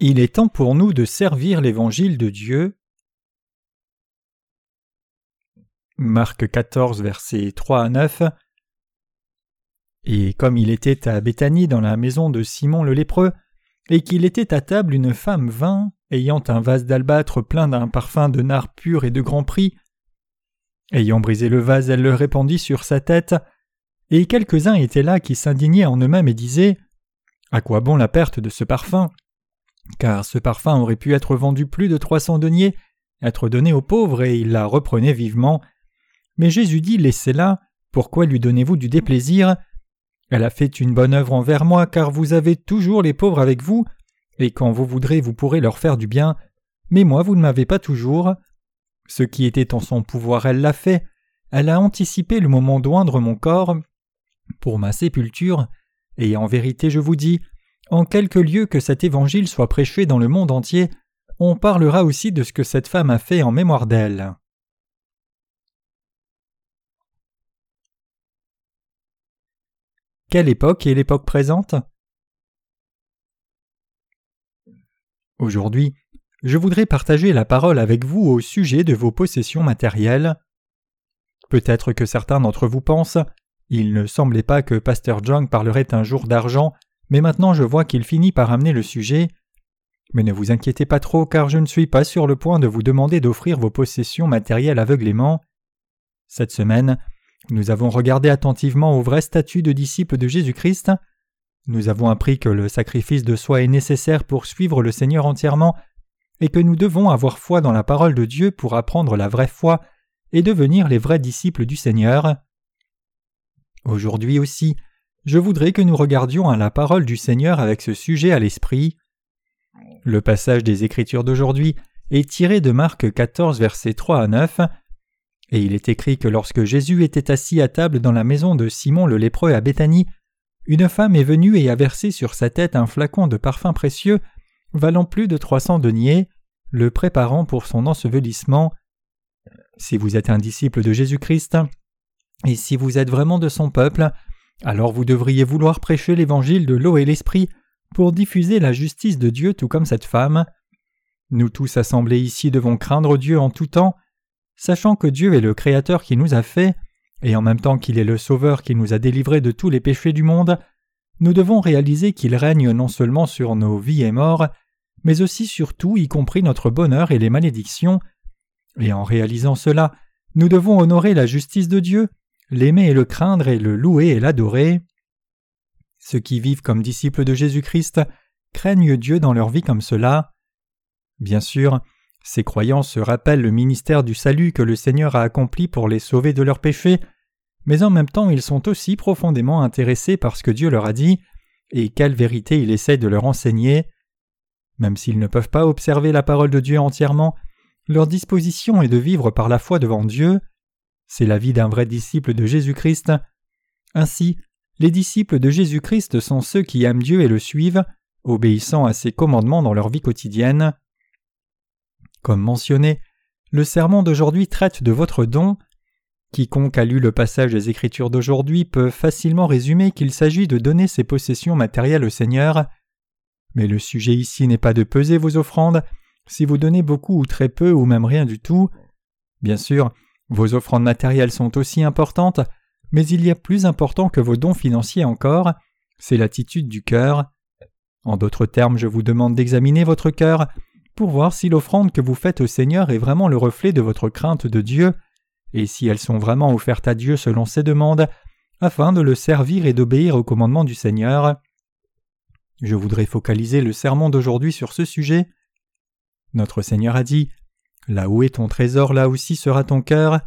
Il est temps pour nous de servir l'Évangile de Dieu. Marc 14, versets 3 à 9. Et comme il était à Béthanie dans la maison de Simon le lépreux, et qu'il était à table, une femme vint, ayant un vase d'albâtre plein d'un parfum de nard pur et de grand prix. Ayant brisé le vase, elle le répandit sur sa tête, et quelques-uns étaient là qui s'indignaient en eux-mêmes et disaient À quoi bon la perte de ce parfum? Car ce parfum aurait pu être vendu plus de trois cents deniers, être donné aux pauvres, et il la reprenait vivement. Mais Jésus dit Laissez-la, pourquoi lui donnez-vous du déplaisir? Elle a fait une bonne œuvre envers moi, car vous avez toujours les pauvres avec vous, et quand vous voudrez vous pourrez leur faire du bien, mais moi vous ne m'avez pas toujours. Ce qui était en son pouvoir elle l'a fait, elle a anticipé le moment d'oindre mon corps pour ma sépulture, et en vérité je vous dis, en quelque lieu que cet évangile soit prêché dans le monde entier, on parlera aussi de ce que cette femme a fait en mémoire d'elle. Quelle époque est l'époque présente? Aujourd'hui, je voudrais partager la parole avec vous au sujet de vos possessions matérielles. Peut-être que certains d'entre vous pensent il ne semblait pas que Pasteur John parlerait un jour d'argent mais maintenant je vois qu'il finit par amener le sujet. Mais ne vous inquiétez pas trop, car je ne suis pas sur le point de vous demander d'offrir vos possessions matérielles aveuglément. Cette semaine, nous avons regardé attentivement au vrai statut de disciple de Jésus-Christ. Nous avons appris que le sacrifice de soi est nécessaire pour suivre le Seigneur entièrement, et que nous devons avoir foi dans la parole de Dieu pour apprendre la vraie foi et devenir les vrais disciples du Seigneur. Aujourd'hui aussi, je voudrais que nous regardions à la parole du Seigneur avec ce sujet à l'esprit. Le passage des Écritures d'aujourd'hui est tiré de Marc 14 versets 3 à 9, et il est écrit que lorsque Jésus était assis à table dans la maison de Simon le lépreux à Béthanie, une femme est venue et a versé sur sa tête un flacon de parfum précieux valant plus de trois cents deniers, le préparant pour son ensevelissement. Si vous êtes un disciple de Jésus-Christ, et si vous êtes vraiment de son peuple, alors vous devriez vouloir prêcher l'évangile de l'eau et l'esprit pour diffuser la justice de Dieu tout comme cette femme. Nous tous assemblés ici devons craindre Dieu en tout temps, sachant que Dieu est le Créateur qui nous a fait, et en même temps qu'il est le Sauveur qui nous a délivrés de tous les péchés du monde, nous devons réaliser qu'il règne non seulement sur nos vies et morts, mais aussi sur tout, y compris notre bonheur et les malédictions. Et en réalisant cela, nous devons honorer la justice de Dieu, l'aimer et le craindre et le louer et l'adorer. Ceux qui vivent comme disciples de Jésus-Christ craignent Dieu dans leur vie comme cela. Bien sûr, ces croyants se rappellent le ministère du salut que le Seigneur a accompli pour les sauver de leurs péchés, mais en même temps ils sont aussi profondément intéressés par ce que Dieu leur a dit et quelle vérité il essaie de leur enseigner. Même s'ils ne peuvent pas observer la parole de Dieu entièrement, leur disposition est de vivre par la foi devant Dieu. C'est la vie d'un vrai disciple de Jésus-Christ. Ainsi, les disciples de Jésus-Christ sont ceux qui aiment Dieu et le suivent, obéissant à ses commandements dans leur vie quotidienne. Comme mentionné, le sermon d'aujourd'hui traite de votre don. Quiconque a lu le passage des Écritures d'aujourd'hui peut facilement résumer qu'il s'agit de donner ses possessions matérielles au Seigneur. Mais le sujet ici n'est pas de peser vos offrandes, si vous donnez beaucoup ou très peu ou même rien du tout. Bien sûr, vos offrandes matérielles sont aussi importantes, mais il y a plus important que vos dons financiers encore, c'est l'attitude du cœur. En d'autres termes, je vous demande d'examiner votre cœur pour voir si l'offrande que vous faites au Seigneur est vraiment le reflet de votre crainte de Dieu, et si elles sont vraiment offertes à Dieu selon ses demandes, afin de le servir et d'obéir au commandement du Seigneur. Je voudrais focaliser le sermon d'aujourd'hui sur ce sujet. Notre Seigneur a dit Là où est ton trésor, là aussi sera ton cœur.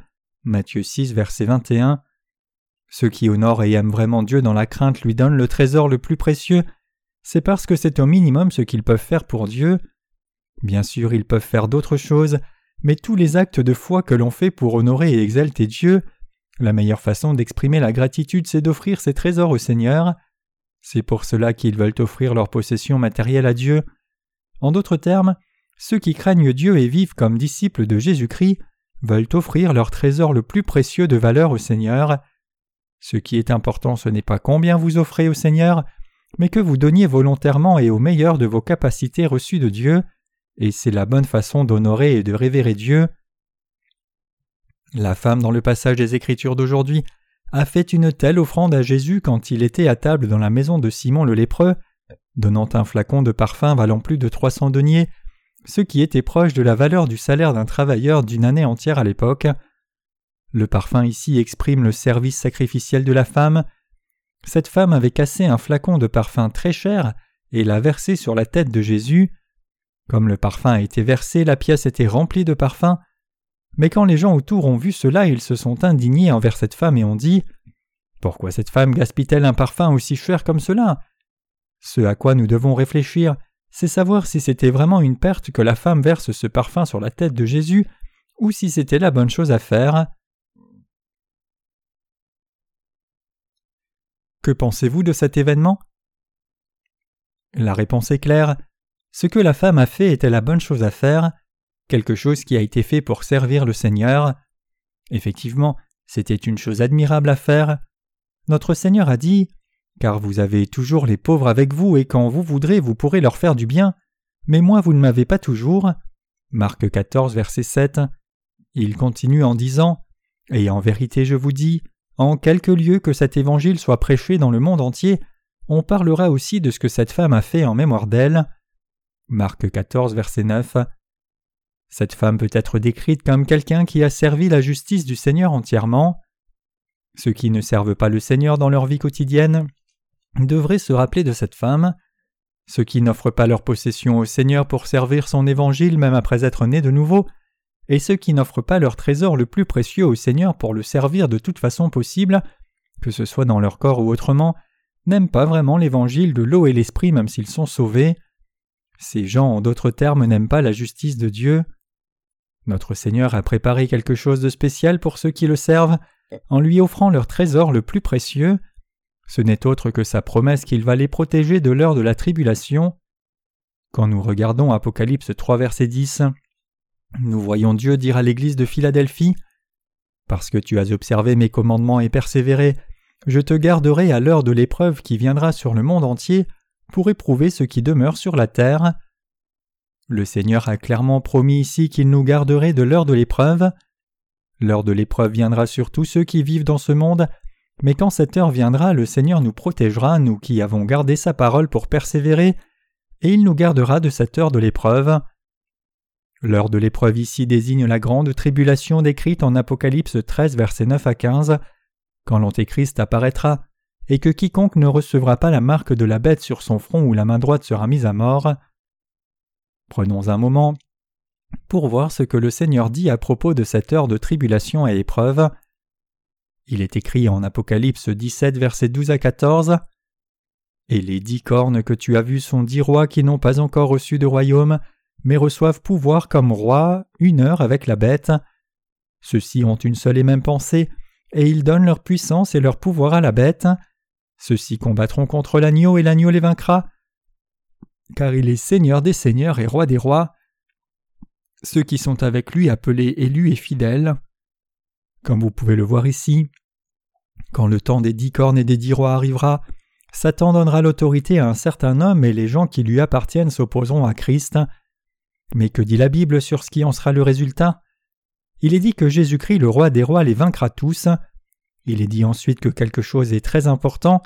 Matthieu 6, verset 21. Ceux qui honorent et aiment vraiment Dieu dans la crainte lui donnent le trésor le plus précieux. C'est parce que c'est au minimum ce qu'ils peuvent faire pour Dieu. Bien sûr, ils peuvent faire d'autres choses, mais tous les actes de foi que l'on fait pour honorer et exalter Dieu, la meilleure façon d'exprimer la gratitude, c'est d'offrir ses trésors au Seigneur. C'est pour cela qu'ils veulent offrir leurs possessions matérielles à Dieu. En d'autres termes, ceux qui craignent Dieu et vivent comme disciples de Jésus-Christ veulent offrir leur trésor le plus précieux de valeur au Seigneur. Ce qui est important, ce n'est pas combien vous offrez au Seigneur, mais que vous donniez volontairement et au meilleur de vos capacités reçues de Dieu, et c'est la bonne façon d'honorer et de révérer Dieu. La femme dans le passage des Écritures d'aujourd'hui a fait une telle offrande à Jésus quand il était à table dans la maison de Simon le lépreux, donnant un flacon de parfum valant plus de trois cents deniers, ce qui était proche de la valeur du salaire d'un travailleur d'une année entière à l'époque. Le parfum ici exprime le service sacrificiel de la femme. Cette femme avait cassé un flacon de parfum très cher et l'a versé sur la tête de Jésus. Comme le parfum a été versé, la pièce était remplie de parfum. Mais quand les gens autour ont vu cela, ils se sont indignés envers cette femme et ont dit Pourquoi cette femme gaspille-t-elle un parfum aussi cher comme cela? Ce à quoi nous devons réfléchir, c'est savoir si c'était vraiment une perte que la femme verse ce parfum sur la tête de Jésus ou si c'était la bonne chose à faire. Que pensez-vous de cet événement? La réponse est claire. Ce que la femme a fait était la bonne chose à faire, quelque chose qui a été fait pour servir le Seigneur. Effectivement, c'était une chose admirable à faire. Notre Seigneur a dit Car vous avez toujours les pauvres avec vous, et quand vous voudrez, vous pourrez leur faire du bien, mais moi vous ne m'avez pas toujours. Marc 14, verset 7. Il continue en disant Et en vérité je vous dis, en quelque lieu que cet évangile soit prêché dans le monde entier, on parlera aussi de ce que cette femme a fait en mémoire d'elle. Marc 14, verset 9. Cette femme peut être décrite comme quelqu'un qui a servi la justice du Seigneur entièrement. Ceux qui ne servent pas le Seigneur dans leur vie quotidienne devraient se rappeler de cette femme. Ceux qui n'offrent pas leur possession au Seigneur pour servir son évangile même après être nés de nouveau, et ceux qui n'offrent pas leur trésor le plus précieux au Seigneur pour le servir de toute façon possible, que ce soit dans leur corps ou autrement, n'aiment pas vraiment l'évangile de l'eau et l'esprit même s'ils sont sauvés. Ces gens, en d'autres termes, n'aiment pas la justice de Dieu. Notre Seigneur a préparé quelque chose de spécial pour ceux qui le servent, en lui offrant leur trésor le plus précieux. Ce n'est autre que sa promesse qu'il va les protéger de l'heure de la tribulation. Quand nous regardons Apocalypse 3 verset 10, nous voyons Dieu dire à l'Église de Philadelphie Parce que tu as observé mes commandements et persévéré, je te garderai à l'heure de l'épreuve qui viendra sur le monde entier pour éprouver ceux qui demeurent sur la terre. Le Seigneur a clairement promis ici qu'il nous garderait de l'heure de l'épreuve. L'heure de l'épreuve viendra sur tous ceux qui vivent dans ce monde, mais quand cette heure viendra, le Seigneur nous protégera, nous qui avons gardé sa parole pour persévérer, et il nous gardera de cette heure de l'épreuve. L'heure de l'épreuve ici désigne la grande tribulation décrite en Apocalypse 13 versets 9 à 15, quand l'Antéchrist apparaîtra, et que quiconque ne recevra pas la marque de la bête sur son front ou la main droite sera mise à mort. Prenons un moment pour voir ce que le Seigneur dit à propos de cette heure de tribulation et épreuve. Il est écrit en Apocalypse 17, versets 12 à 14. Et les dix cornes que tu as vues sont dix rois qui n'ont pas encore reçu de royaume, mais reçoivent pouvoir comme rois une heure avec la bête. Ceux-ci ont une seule et même pensée, et ils donnent leur puissance et leur pouvoir à la bête. Ceux-ci combattront contre l'agneau et l'agneau les vaincra car il est Seigneur des seigneurs et roi des rois. Ceux qui sont avec lui appelés élus et fidèles. Comme vous pouvez le voir ici, quand le temps des dix cornes et des dix rois arrivera, Satan donnera l'autorité à un certain homme et les gens qui lui appartiennent s'opposeront à Christ. Mais que dit la Bible sur ce qui en sera le résultat? Il est dit que Jésus-Christ, le roi des rois, les vaincra tous. Il est dit ensuite que quelque chose est très important,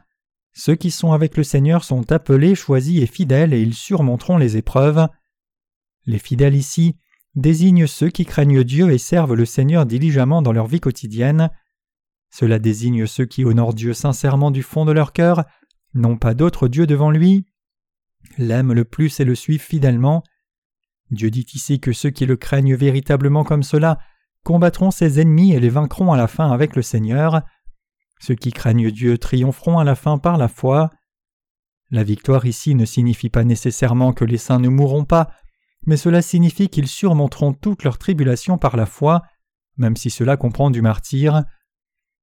ceux qui sont avec le Seigneur sont appelés, choisis et fidèles, et ils surmonteront les épreuves. Les fidèles ici désignent ceux qui craignent Dieu et servent le Seigneur diligemment dans leur vie quotidienne. Cela désigne ceux qui honorent Dieu sincèrement du fond de leur cœur, n'ont pas d'autre Dieu devant lui, l'aiment le plus et le suivent fidèlement. Dieu dit ici que ceux qui le craignent véritablement comme cela combattront ses ennemis et les vaincront à la fin avec le Seigneur. Ceux qui craignent Dieu triompheront à la fin par la foi. La victoire ici ne signifie pas nécessairement que les saints ne mourront pas, mais cela signifie qu'ils surmonteront toutes leurs tribulations par la foi, même si cela comprend du martyr.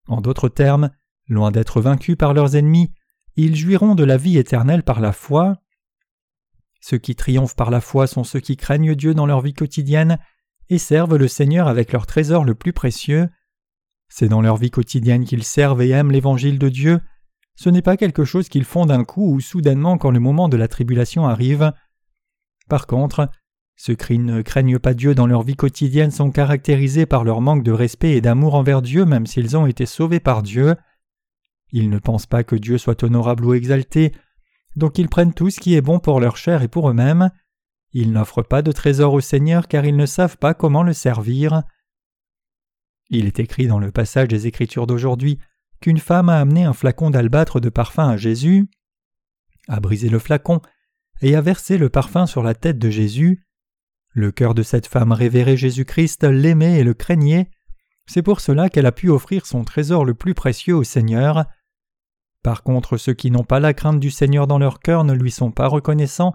En d'autres termes, loin d'être vaincus par leurs ennemis, ils jouiront de la vie éternelle par la foi. Ceux qui triomphent par la foi sont ceux qui craignent Dieu dans leur vie quotidienne et servent le Seigneur avec leur trésor le plus précieux. C'est dans leur vie quotidienne qu'ils servent et aiment l'évangile de Dieu. ce n'est pas quelque chose qu'ils font d'un coup ou soudainement quand le moment de la tribulation arrive. Par contre, ceux qui ne craignent pas Dieu dans leur vie quotidienne sont caractérisés par leur manque de respect et d'amour envers Dieu même s'ils ont été sauvés par Dieu. Ils ne pensent pas que Dieu soit honorable ou exalté, donc ils prennent tout ce qui est bon pour leur chair et pour eux-mêmes. Ils n'offrent pas de trésor au Seigneur car ils ne savent pas comment le servir. Il est écrit dans le passage des Écritures d'aujourd'hui qu'une femme a amené un flacon d'albâtre de parfum à Jésus, a brisé le flacon et a versé le parfum sur la tête de Jésus. Le cœur de cette femme révérait Jésus-Christ, l'aimait et le craignait. C'est pour cela qu'elle a pu offrir son trésor le plus précieux au Seigneur. Par contre, ceux qui n'ont pas la crainte du Seigneur dans leur cœur ne lui sont pas reconnaissants,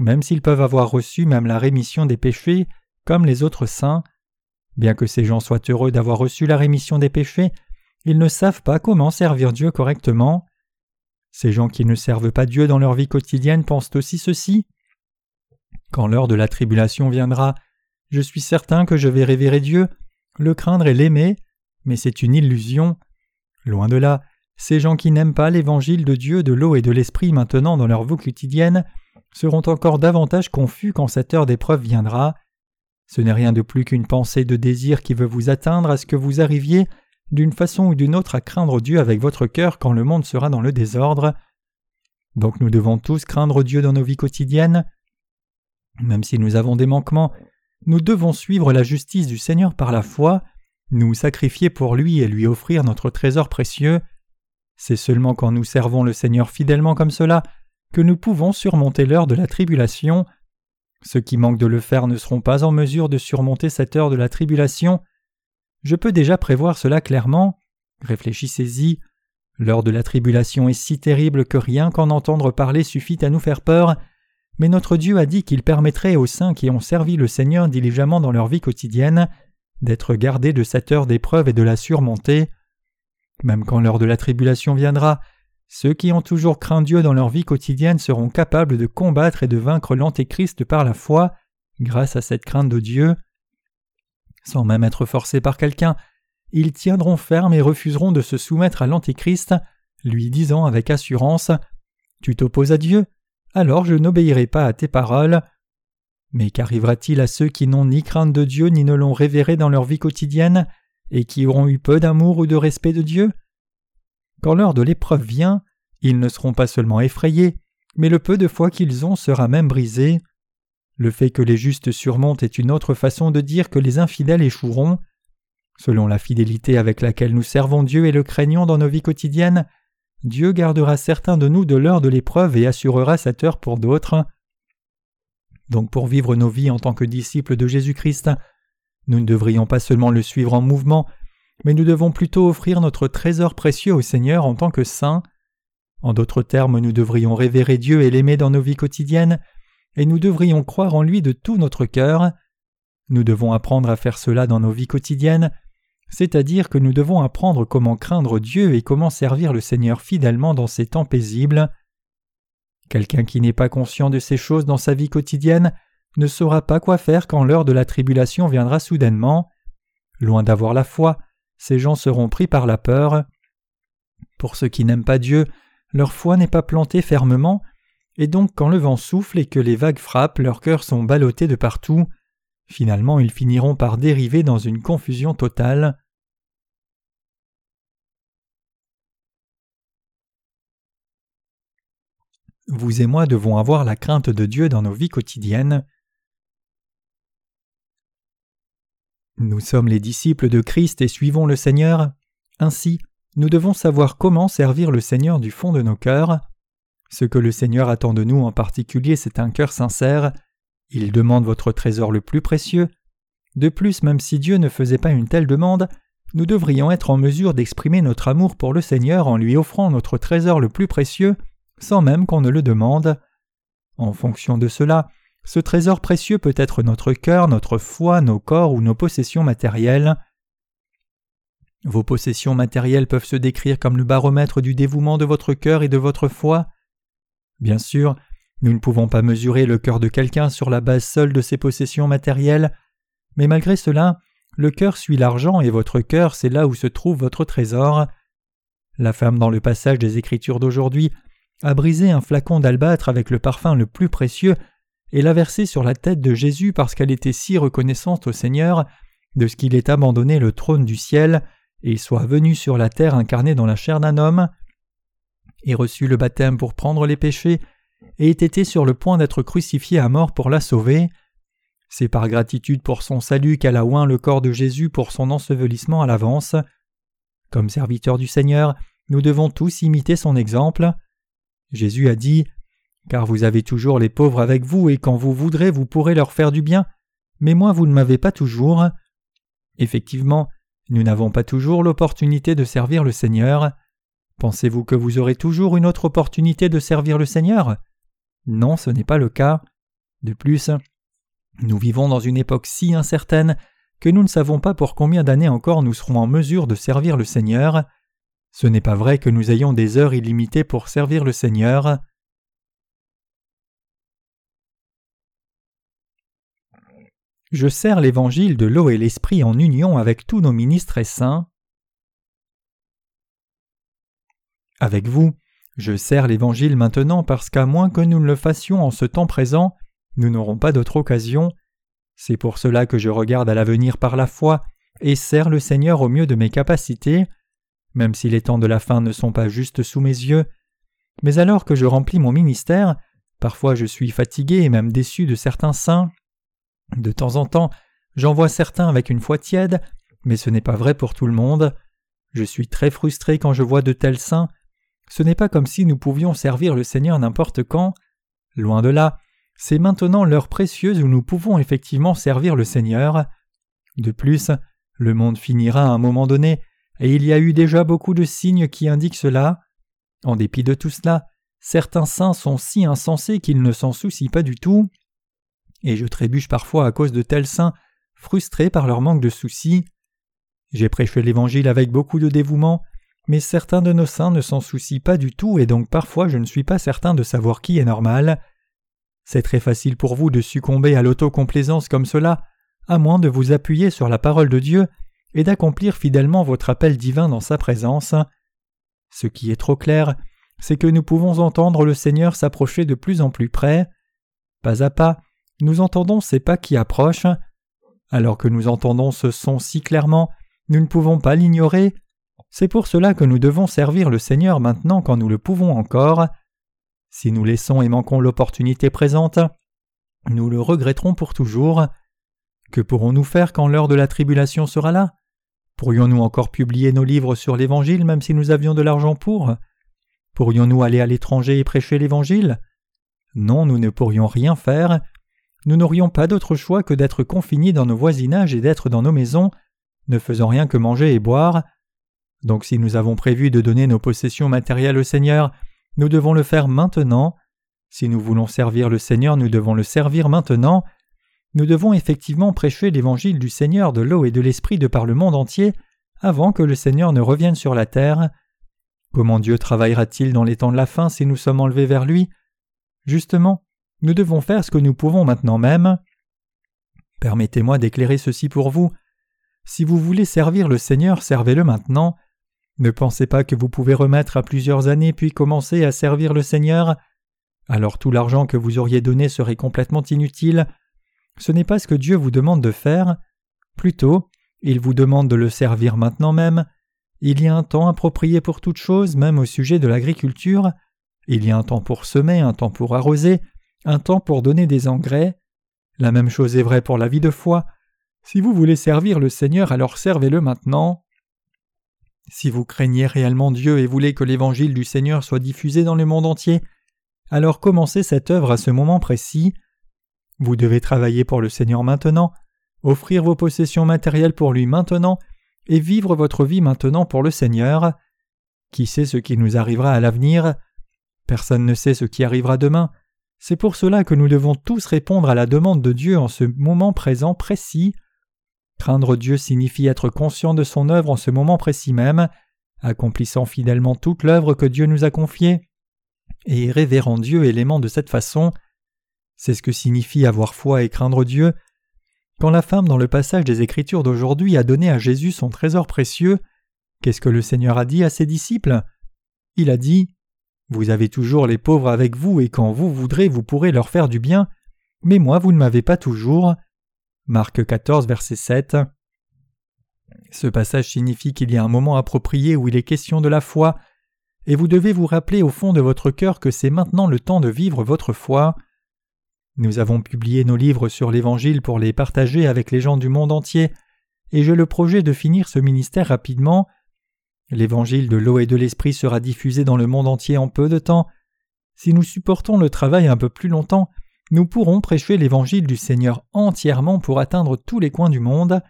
même s'ils peuvent avoir reçu même la rémission des péchés, comme les autres saints. Bien que ces gens soient heureux d'avoir reçu la rémission des péchés, ils ne savent pas comment servir Dieu correctement. Ces gens qui ne servent pas Dieu dans leur vie quotidienne pensent aussi ceci. Quand l'heure de la tribulation viendra, je suis certain que je vais révérer Dieu, le craindre et l'aimer, mais c'est une illusion. Loin de là, ces gens qui n'aiment pas l'évangile de Dieu, de l'eau et de l'esprit maintenant dans leur vie quotidienne seront encore davantage confus quand cette heure d'épreuve viendra. Ce n'est rien de plus qu'une pensée de désir qui veut vous atteindre à ce que vous arriviez d'une façon ou d'une autre à craindre Dieu avec votre cœur quand le monde sera dans le désordre. Donc nous devons tous craindre Dieu dans nos vies quotidiennes. Même si nous avons des manquements, nous devons suivre la justice du Seigneur par la foi, nous sacrifier pour lui et lui offrir notre trésor précieux. C'est seulement quand nous servons le Seigneur fidèlement comme cela que nous pouvons surmonter l'heure de la tribulation. Ceux qui manquent de le faire ne seront pas en mesure de surmonter cette heure de la tribulation. Je peux déjà prévoir cela clairement. Réfléchissez-y. L'heure de la tribulation est si terrible que rien qu'en entendre parler suffit à nous faire peur, mais notre Dieu a dit qu'il permettrait aux saints qui ont servi le Seigneur diligemment dans leur vie quotidienne d'être gardés de cette heure d'épreuve et de la surmonter. Même quand l'heure de la tribulation viendra, ceux qui ont toujours craint Dieu dans leur vie quotidienne seront capables de combattre et de vaincre l'Antéchrist par la foi, grâce à cette crainte de Dieu. Sans même être forcés par quelqu'un, ils tiendront ferme et refuseront de se soumettre à l'Antéchrist, lui disant avec assurance Tu t'opposes à Dieu Alors je n'obéirai pas à tes paroles. Mais qu'arrivera-t-il à ceux qui n'ont ni crainte de Dieu ni ne l'ont révéré dans leur vie quotidienne et qui auront eu peu d'amour ou de respect de Dieu? Quand l'heure de l'épreuve vient, ils ne seront pas seulement effrayés, mais le peu de foi qu'ils ont sera même brisé. Le fait que les justes surmontent est une autre façon de dire que les infidèles échoueront. Selon la fidélité avec laquelle nous servons Dieu et le craignons dans nos vies quotidiennes, Dieu gardera certains de nous de l'heure de l'épreuve et assurera cette heure pour d'autres. Donc pour vivre nos vies en tant que disciples de Jésus-Christ, nous ne devrions pas seulement le suivre en mouvement, mais nous devons plutôt offrir notre trésor précieux au Seigneur en tant que saints. En d'autres termes, nous devrions révérer Dieu et l'aimer dans nos vies quotidiennes, et nous devrions croire en lui de tout notre cœur. Nous devons apprendre à faire cela dans nos vies quotidiennes, c'est-à-dire que nous devons apprendre comment craindre Dieu et comment servir le Seigneur fidèlement dans ces temps paisibles. Quelqu'un qui n'est pas conscient de ces choses dans sa vie quotidienne ne saura pas quoi faire quand l'heure de la tribulation viendra soudainement. Loin d'avoir la foi, ces gens seront pris par la peur. Pour ceux qui n'aiment pas Dieu, leur foi n'est pas plantée fermement, et donc quand le vent souffle et que les vagues frappent, leurs cœurs sont ballottés de partout. Finalement, ils finiront par dériver dans une confusion totale. Vous et moi devons avoir la crainte de Dieu dans nos vies quotidiennes. Nous sommes les disciples de Christ et suivons le Seigneur. Ainsi, nous devons savoir comment servir le Seigneur du fond de nos cœurs. Ce que le Seigneur attend de nous en particulier, c'est un cœur sincère. Il demande votre trésor le plus précieux. De plus, même si Dieu ne faisait pas une telle demande, nous devrions être en mesure d'exprimer notre amour pour le Seigneur en lui offrant notre trésor le plus précieux, sans même qu'on ne le demande. En fonction de cela, ce trésor précieux peut être notre cœur, notre foi, nos corps ou nos possessions matérielles. Vos possessions matérielles peuvent se décrire comme le baromètre du dévouement de votre cœur et de votre foi. Bien sûr, nous ne pouvons pas mesurer le cœur de quelqu'un sur la base seule de ses possessions matérielles, mais malgré cela, le cœur suit l'argent et votre cœur c'est là où se trouve votre trésor. La femme dans le passage des Écritures d'aujourd'hui a brisé un flacon d'albâtre avec le parfum le plus précieux et l'a versé sur la tête de Jésus parce qu'elle était si reconnaissante au Seigneur de ce qu'il ait abandonné le trône du ciel et soit venu sur la terre incarné dans la chair d'un homme, et reçu le baptême pour prendre les péchés, et ait été sur le point d'être crucifié à mort pour la sauver. C'est par gratitude pour son salut qu'elle a oint le corps de Jésus pour son ensevelissement à l'avance. Comme serviteurs du Seigneur, nous devons tous imiter son exemple. Jésus a dit Car vous avez toujours les pauvres avec vous, et quand vous voudrez, vous pourrez leur faire du bien, mais moi vous ne m'avez pas toujours. Effectivement, nous n'avons pas toujours l'opportunité de servir le Seigneur. Pensez-vous que vous aurez toujours une autre opportunité de servir le Seigneur? Non, ce n'est pas le cas. De plus, nous vivons dans une époque si incertaine que nous ne savons pas pour combien d'années encore nous serons en mesure de servir le Seigneur. Ce n'est pas vrai que nous ayons des heures illimitées pour servir le Seigneur. Je sers l'évangile de l'eau et l'esprit en union avec tous nos ministres et saints. Avec vous, je sers l'évangile maintenant parce qu'à moins que nous ne le fassions en ce temps présent, nous n'aurons pas d'autre occasion. C'est pour cela que je regarde à l'avenir par la foi et sers le Seigneur au mieux de mes capacités, même si les temps de la fin ne sont pas juste sous mes yeux. Mais alors que je remplis mon ministère, parfois je suis fatigué et même déçu de certains saints. De temps en temps, j'en vois certains avec une foi tiède, mais ce n'est pas vrai pour tout le monde. Je suis très frustré quand je vois de tels saints. Ce n'est pas comme si nous pouvions servir le Seigneur n'importe quand. Loin de là, c'est maintenant l'heure précieuse où nous pouvons effectivement servir le Seigneur. De plus, le monde finira à un moment donné, et il y a eu déjà beaucoup de signes qui indiquent cela. En dépit de tout cela, certains saints sont si insensés qu'ils ne s'en soucient pas du tout et je trébuche parfois à cause de tels saints, frustrés par leur manque de soucis. J'ai prêché l'Évangile avec beaucoup de dévouement, mais certains de nos saints ne s'en soucient pas du tout et donc parfois je ne suis pas certain de savoir qui est normal. C'est très facile pour vous de succomber à l'autocomplaisance comme cela, à moins de vous appuyer sur la parole de Dieu et d'accomplir fidèlement votre appel divin dans sa présence. Ce qui est trop clair, c'est que nous pouvons entendre le Seigneur s'approcher de plus en plus près. Pas à pas, nous entendons ces pas qui approchent. Alors que nous entendons ce son si clairement, nous ne pouvons pas l'ignorer. C'est pour cela que nous devons servir le Seigneur maintenant quand nous le pouvons encore. Si nous laissons et manquons l'opportunité présente, nous le regretterons pour toujours. Que pourrons-nous faire quand l'heure de la tribulation sera là? Pourrions-nous encore publier nos livres sur l'Évangile même si nous avions de l'argent pour? Pourrions-nous aller à l'étranger et prêcher l'Évangile? Non, nous ne pourrions rien faire nous n'aurions pas d'autre choix que d'être confinés dans nos voisinages et d'être dans nos maisons, ne faisant rien que manger et boire. Donc si nous avons prévu de donner nos possessions matérielles au Seigneur, nous devons le faire maintenant. Si nous voulons servir le Seigneur, nous devons le servir maintenant. Nous devons effectivement prêcher l'évangile du Seigneur de l'eau et de l'esprit de par le monde entier avant que le Seigneur ne revienne sur la terre. Comment Dieu travaillera-t-il dans les temps de la fin si nous sommes enlevés vers lui? Justement, nous devons faire ce que nous pouvons maintenant même. Permettez-moi d'éclairer ceci pour vous. Si vous voulez servir le Seigneur, servez-le maintenant. Ne pensez pas que vous pouvez remettre à plusieurs années puis commencer à servir le Seigneur? Alors tout l'argent que vous auriez donné serait complètement inutile. Ce n'est pas ce que Dieu vous demande de faire. Plutôt, il vous demande de le servir maintenant même. Il y a un temps approprié pour toute chose, même au sujet de l'agriculture. Il y a un temps pour semer, un temps pour arroser, un temps pour donner des engrais. La même chose est vraie pour la vie de foi. Si vous voulez servir le Seigneur, alors servez-le maintenant. Si vous craignez réellement Dieu et voulez que l'évangile du Seigneur soit diffusé dans le monde entier, alors commencez cette œuvre à ce moment précis. Vous devez travailler pour le Seigneur maintenant, offrir vos possessions matérielles pour lui maintenant, et vivre votre vie maintenant pour le Seigneur. Qui sait ce qui nous arrivera à l'avenir? Personne ne sait ce qui arrivera demain. C'est pour cela que nous devons tous répondre à la demande de Dieu en ce moment présent précis. Craindre Dieu signifie être conscient de son œuvre en ce moment précis même, accomplissant fidèlement toute l'œuvre que Dieu nous a confiée, et révérant Dieu et l'aimant de cette façon. C'est ce que signifie avoir foi et craindre Dieu. Quand la femme dans le passage des Écritures d'aujourd'hui a donné à Jésus son trésor précieux, Qu'est-ce que le Seigneur a dit à ses disciples? Il a dit Vous avez toujours les pauvres avec vous, et quand vous voudrez, vous pourrez leur faire du bien, mais moi, vous ne m'avez pas toujours. Marc 14, verset 7. Ce passage signifie qu'il y a un moment approprié où il est question de la foi, et vous devez vous rappeler au fond de votre cœur que c'est maintenant le temps de vivre votre foi. Nous avons publié nos livres sur l'Évangile pour les partager avec les gens du monde entier, et j'ai le projet de finir ce ministère rapidement. L'Évangile de l'eau et de l'Esprit sera diffusé dans le monde entier en peu de temps. Si nous supportons le travail un peu plus longtemps, nous pourrons prêcher l'Évangile du Seigneur entièrement pour atteindre tous les coins du monde.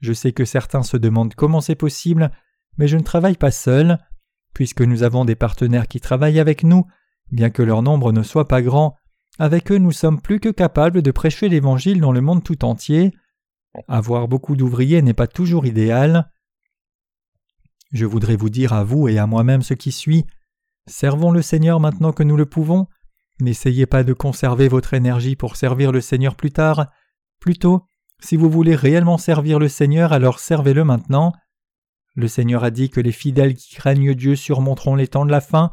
Je sais que certains se demandent comment c'est possible, mais je ne travaille pas seul, puisque nous avons des partenaires qui travaillent avec nous, bien que leur nombre ne soit pas grand, avec eux nous sommes plus que capables de prêcher l'Évangile dans le monde tout entier. Avoir beaucoup d'ouvriers n'est pas toujours idéal. Je voudrais vous dire à vous et à moi-même ce qui suit. Servons le Seigneur maintenant que nous le pouvons. N'essayez pas de conserver votre énergie pour servir le Seigneur plus tard. Plutôt, si vous voulez réellement servir le Seigneur, alors servez-le maintenant. Le Seigneur a dit que les fidèles qui craignent Dieu surmonteront les temps de la fin.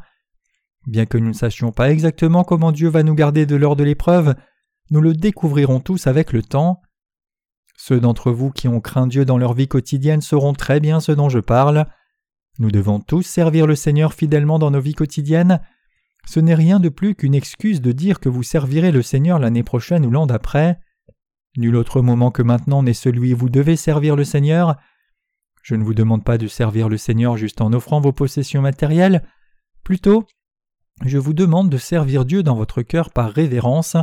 Bien que nous ne sachions pas exactement comment Dieu va nous garder de l'heure de l'épreuve, nous le découvrirons tous avec le temps. Ceux d'entre vous qui ont craint Dieu dans leur vie quotidienne sauront très bien ce dont je parle. Nous devons tous servir le Seigneur fidèlement dans nos vies quotidiennes, ce n'est rien de plus qu'une excuse de dire que vous servirez le Seigneur l'année prochaine ou l'an d'après. Nul autre moment que maintenant n'est celui où vous devez servir le Seigneur. Je ne vous demande pas de servir le Seigneur juste en offrant vos possessions matérielles. Plutôt, je vous demande de servir Dieu dans votre cœur par révérence.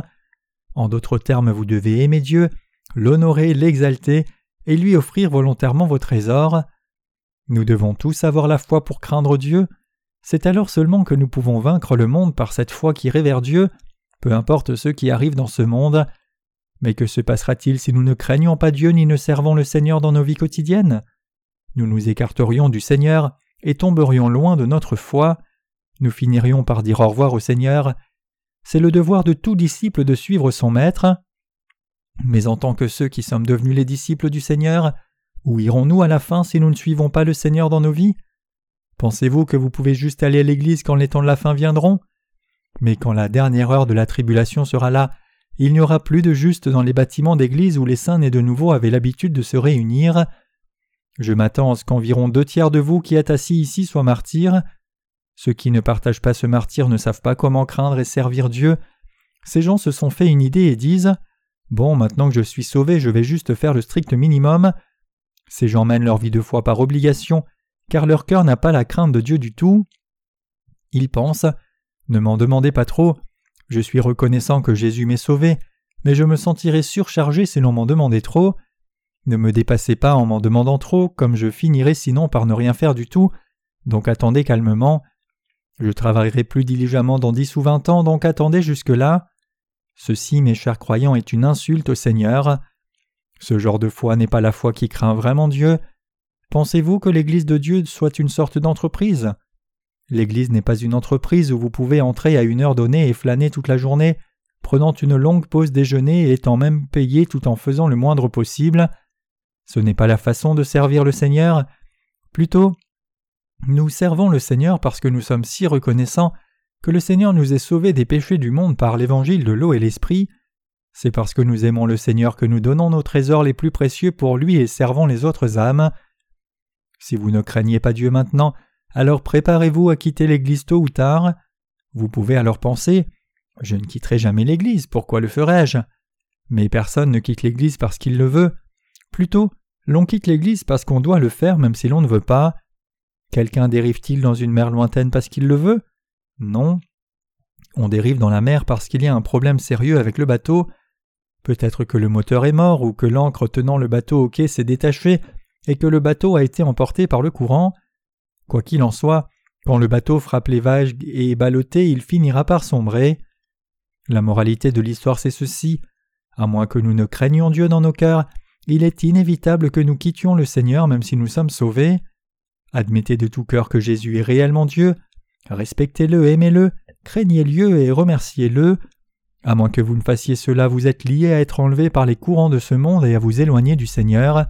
En d'autres termes, vous devez aimer Dieu, l'honorer, l'exalter et lui offrir volontairement vos trésors. Nous devons tous avoir la foi pour craindre Dieu. C'est alors seulement que nous pouvons vaincre le monde par cette foi qui révère Dieu, peu importe ce qui arrive dans ce monde. Mais que se passera-t-il si nous ne craignons pas Dieu ni ne servons le Seigneur dans nos vies quotidiennes? Nous nous écarterions du Seigneur et tomberions loin de notre foi. Nous finirions par dire au revoir au Seigneur. C'est le devoir de tout disciple de suivre son Maître. Mais en tant que ceux qui sommes devenus les disciples du Seigneur, où irons-nous à la fin si nous ne suivons pas le Seigneur dans nos vies? Pensez-vous que vous pouvez juste aller à l'église quand les temps de la fin viendront? Mais quand la dernière heure de la tribulation sera là, il n'y aura plus de juste dans les bâtiments d'église où les saints nés de nouveau avaient l'habitude de se réunir. Je m'attends à ce qu'environ deux tiers de vous qui êtes assis ici soient martyrs. Ceux qui ne partagent pas ce martyr ne savent pas comment craindre et servir Dieu. Ces gens se sont fait une idée et disent Bon, maintenant que je suis sauvé, je vais juste faire le strict minimum. Ces gens mènent leur vie de foi par obligation car leur cœur n'a pas la crainte de Dieu du tout. Ils pensent Ne m'en demandez pas trop, je suis reconnaissant que Jésus m'ait sauvé, mais je me sentirai surchargé si l'on m'en demandait trop. Ne me dépassez pas en m'en demandant trop, comme je finirai sinon par ne rien faire du tout, donc attendez calmement. Je travaillerai plus diligemment dans dix ou vingt ans, donc attendez jusque-là. Ceci, mes chers croyants, est une insulte au Seigneur. Ce genre de foi n'est pas la foi qui craint vraiment Dieu, Pensez-vous que l'Église de Dieu soit une sorte d'entreprise? L'Église n'est pas une entreprise où vous pouvez entrer à une heure donnée et flâner toute la journée, prenant une longue pause déjeuner et étant même payé tout en faisant le moindre possible. Ce n'est pas la façon de servir le Seigneur. Plutôt, nous servons le Seigneur parce que nous sommes si reconnaissants que le Seigneur nous ait sauvés des péchés du monde par l'évangile de l'eau et l'esprit. C'est parce que nous aimons le Seigneur que nous donnons nos trésors les plus précieux pour lui et servons les autres âmes. Si vous ne craignez pas Dieu maintenant, alors préparez-vous à quitter l'Église tôt ou tard. Vous pouvez alors penser Je ne quitterai jamais l'Église, pourquoi le ferais-je Mais personne ne quitte l'Église parce qu'il le veut. Plutôt, l'on quitte l'Église parce qu'on doit le faire même si l'on ne veut pas. Quelqu'un dérive-t-il dans une mer lointaine parce qu'il le veut? Non. On dérive dans la mer parce qu'il y a un problème sérieux avec le bateau. Peut-être que le moteur est mort ou que l'ancre tenant le bateau au quai s'est détachée et que le bateau a été emporté par le courant. Quoi qu'il en soit, quand le bateau frappe les vagues et est ballotté, il finira par sombrer. La moralité de l'histoire c'est ceci à moins que nous ne craignions Dieu dans nos cœurs, il est inévitable que nous quittions le Seigneur même si nous sommes sauvés. Admettez de tout cœur que Jésus est réellement Dieu, respectez-le, aimez-le, craignez-le et remerciez-le. À moins que vous ne fassiez cela, vous êtes lié à être enlevé par les courants de ce monde et à vous éloigner du Seigneur.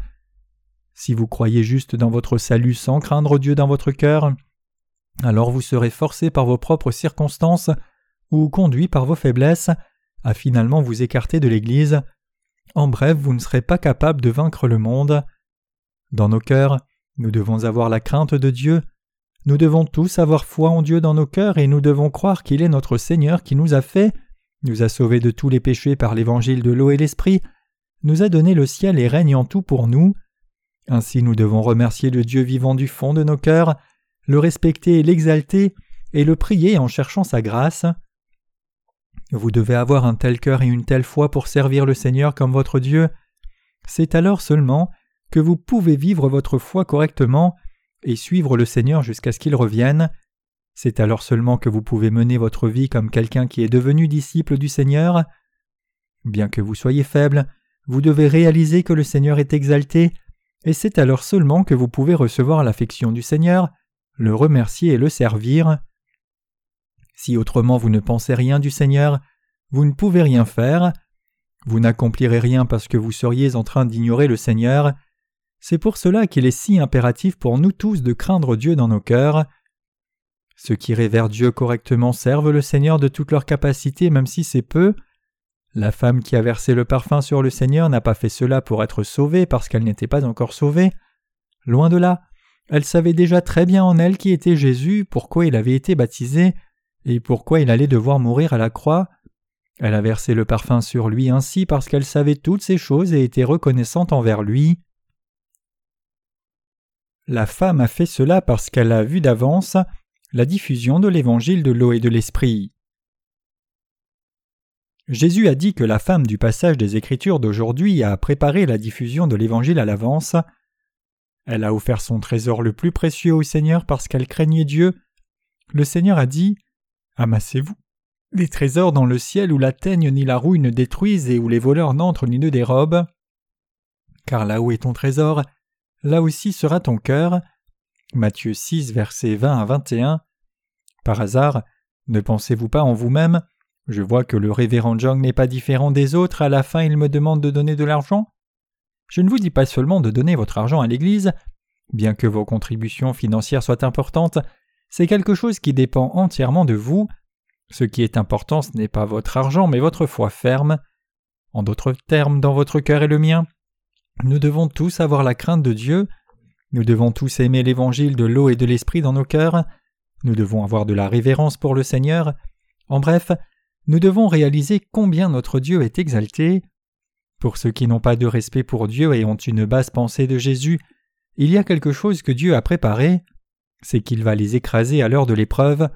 Si vous croyez juste dans votre salut sans craindre Dieu dans votre cœur, alors vous serez forcé par vos propres circonstances ou conduit par vos faiblesses à finalement vous écarter de l'Église. En bref, vous ne serez pas capable de vaincre le monde. Dans nos cœurs, nous devons avoir la crainte de Dieu. Nous devons tous avoir foi en Dieu dans nos cœurs et nous devons croire qu'il est notre Seigneur qui nous a fait, nous a sauvés de tous les péchés par l'évangile de l'eau et l'esprit, nous a donné le ciel et règne en tout pour nous. Ainsi nous devons remercier le Dieu vivant du fond de nos cœurs, le respecter et l'exalter, et le prier en cherchant sa grâce. Vous devez avoir un tel cœur et une telle foi pour servir le Seigneur comme votre Dieu. C'est alors seulement que vous pouvez vivre votre foi correctement et suivre le Seigneur jusqu'à ce qu'il revienne. C'est alors seulement que vous pouvez mener votre vie comme quelqu'un qui est devenu disciple du Seigneur. Bien que vous soyez faible, vous devez réaliser que le Seigneur est exalté, et c'est alors seulement que vous pouvez recevoir l'affection du Seigneur, le remercier et le servir. Si autrement vous ne pensez rien du Seigneur, vous ne pouvez rien faire. Vous n'accomplirez rien parce que vous seriez en train d'ignorer le Seigneur. C'est pour cela qu'il est si impératif pour nous tous de craindre Dieu dans nos cœurs. Ceux qui révèrent Dieu correctement servent le Seigneur de toute leur capacité même si c'est peu. La femme qui a versé le parfum sur le Seigneur n'a pas fait cela pour être sauvée parce qu'elle n'était pas encore sauvée. Loin de là, elle savait déjà très bien en elle qui était Jésus, pourquoi il avait été baptisé, et pourquoi il allait devoir mourir à la croix. Elle a versé le parfum sur lui ainsi parce qu'elle savait toutes ces choses et était reconnaissante envers lui. La femme a fait cela parce qu'elle a vu d'avance la diffusion de l'évangile de l'eau et de l'esprit. Jésus a dit que la femme du passage des Écritures d'aujourd'hui a préparé la diffusion de l'évangile à l'avance. Elle a offert son trésor le plus précieux au Seigneur parce qu'elle craignait Dieu. Le Seigneur a dit Amassez-vous des trésors dans le ciel où la teigne ni la rouille ne détruisent et où les voleurs n'entrent ni ne dérobent. Car là où est ton trésor, là aussi sera ton cœur. Matthieu 6, versets 20 à 21. Par hasard, ne pensez-vous pas en vous-même Je vois que le révérend Jong n'est pas différent des autres, à la fin il me demande de donner de l'argent. Je ne vous dis pas seulement de donner votre argent à l'Église, bien que vos contributions financières soient importantes, c'est quelque chose qui dépend entièrement de vous. Ce qui est important, ce n'est pas votre argent, mais votre foi ferme. En d'autres termes, dans votre cœur et le mien, nous devons tous avoir la crainte de Dieu, nous devons tous aimer l'évangile de l'eau et de l'esprit dans nos cœurs, nous devons avoir de la révérence pour le Seigneur, en bref, nous devons réaliser combien notre Dieu est exalté. Pour ceux qui n'ont pas de respect pour Dieu et ont une basse pensée de Jésus, il y a quelque chose que Dieu a préparé c'est qu'il va les écraser à l'heure de l'épreuve.